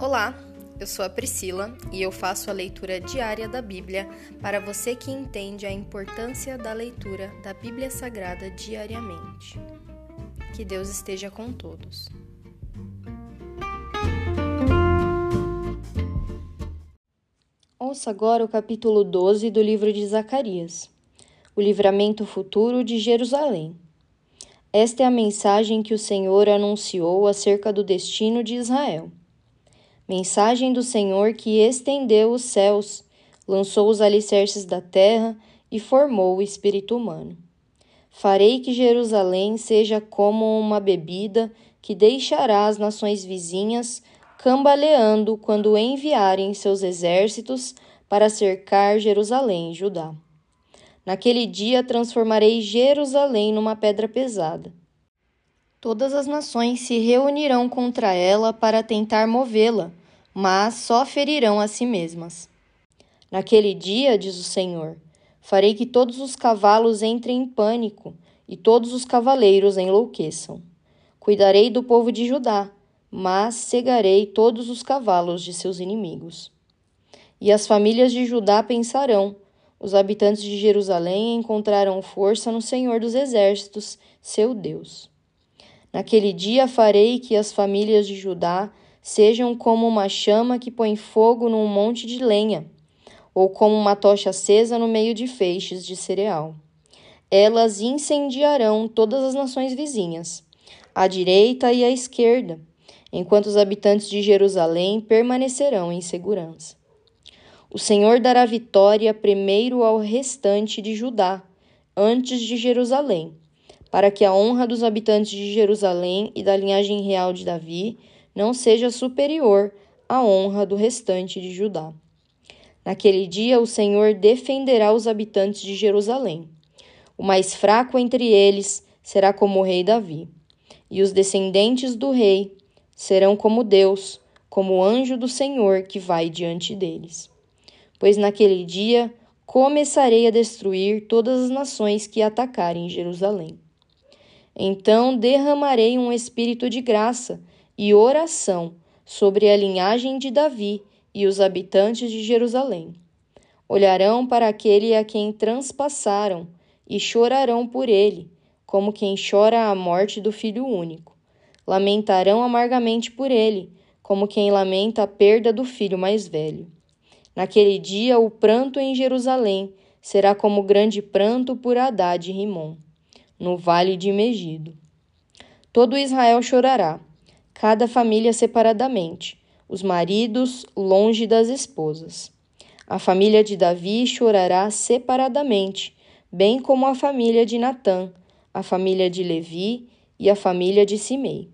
Olá, eu sou a Priscila e eu faço a leitura diária da Bíblia para você que entende a importância da leitura da Bíblia Sagrada diariamente. Que Deus esteja com todos. Ouça agora o capítulo 12 do livro de Zacarias, o livramento futuro de Jerusalém. Esta é a mensagem que o Senhor anunciou acerca do destino de Israel. Mensagem do Senhor que estendeu os céus, lançou os alicerces da terra e formou o espírito humano. Farei que Jerusalém seja como uma bebida que deixará as nações vizinhas cambaleando quando enviarem seus exércitos para cercar Jerusalém e Judá. Naquele dia transformarei Jerusalém numa pedra pesada. Todas as nações se reunirão contra ela para tentar movê-la, mas só ferirão a si mesmas. Naquele dia, diz o Senhor, farei que todos os cavalos entrem em pânico e todos os cavaleiros enlouqueçam. Cuidarei do povo de Judá, mas cegarei todos os cavalos de seus inimigos. E as famílias de Judá pensarão: os habitantes de Jerusalém encontraram força no Senhor dos Exércitos, seu Deus. Naquele dia farei que as famílias de Judá sejam como uma chama que põe fogo num monte de lenha, ou como uma tocha acesa no meio de feixes de cereal. Elas incendiarão todas as nações vizinhas, à direita e à esquerda, enquanto os habitantes de Jerusalém permanecerão em segurança. O Senhor dará vitória primeiro ao restante de Judá, antes de Jerusalém, para que a honra dos habitantes de Jerusalém e da linhagem real de Davi não seja superior à honra do restante de Judá. Naquele dia o Senhor defenderá os habitantes de Jerusalém. O mais fraco entre eles será como o rei Davi, e os descendentes do rei serão como Deus, como o anjo do Senhor que vai diante deles. Pois naquele dia começarei a destruir todas as nações que atacarem Jerusalém. Então derramarei um espírito de graça e oração sobre a linhagem de Davi e os habitantes de Jerusalém. Olharão para aquele a quem transpassaram e chorarão por ele, como quem chora a morte do filho único. Lamentarão amargamente por ele, como quem lamenta a perda do filho mais velho. Naquele dia, o pranto em Jerusalém será como grande pranto por Haddad e Rimon, no vale de Megido. Todo Israel chorará, cada família separadamente, os maridos longe das esposas. A família de Davi chorará separadamente, bem como a família de Natã, a família de Levi e a família de Simei.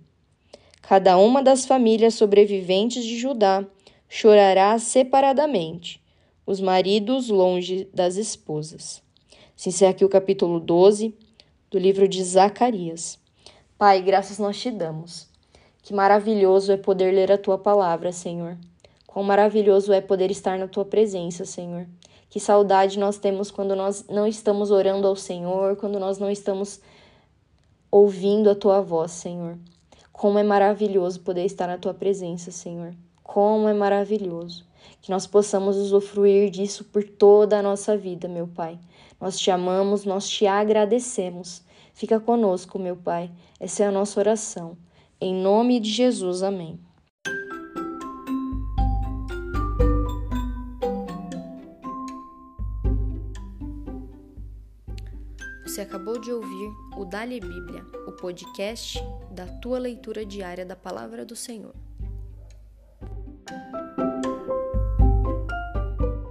Cada uma das famílias sobreviventes de Judá chorará separadamente, os maridos longe das esposas. Se encerra aqui o capítulo 12 do livro de Zacarias. Pai, graças nós te damos que maravilhoso é poder ler a tua palavra, Senhor. Quão maravilhoso é poder estar na tua presença, Senhor. Que saudade nós temos quando nós não estamos orando ao Senhor, quando nós não estamos ouvindo a tua voz, Senhor. Como é maravilhoso poder estar na tua presença, Senhor. Como é maravilhoso que nós possamos usufruir disso por toda a nossa vida, meu Pai. Nós te amamos, nós te agradecemos. Fica conosco, meu Pai. Essa é a nossa oração. Em nome de Jesus, amém. Você acabou de ouvir o Dali Bíblia, o podcast da tua leitura diária da palavra do Senhor.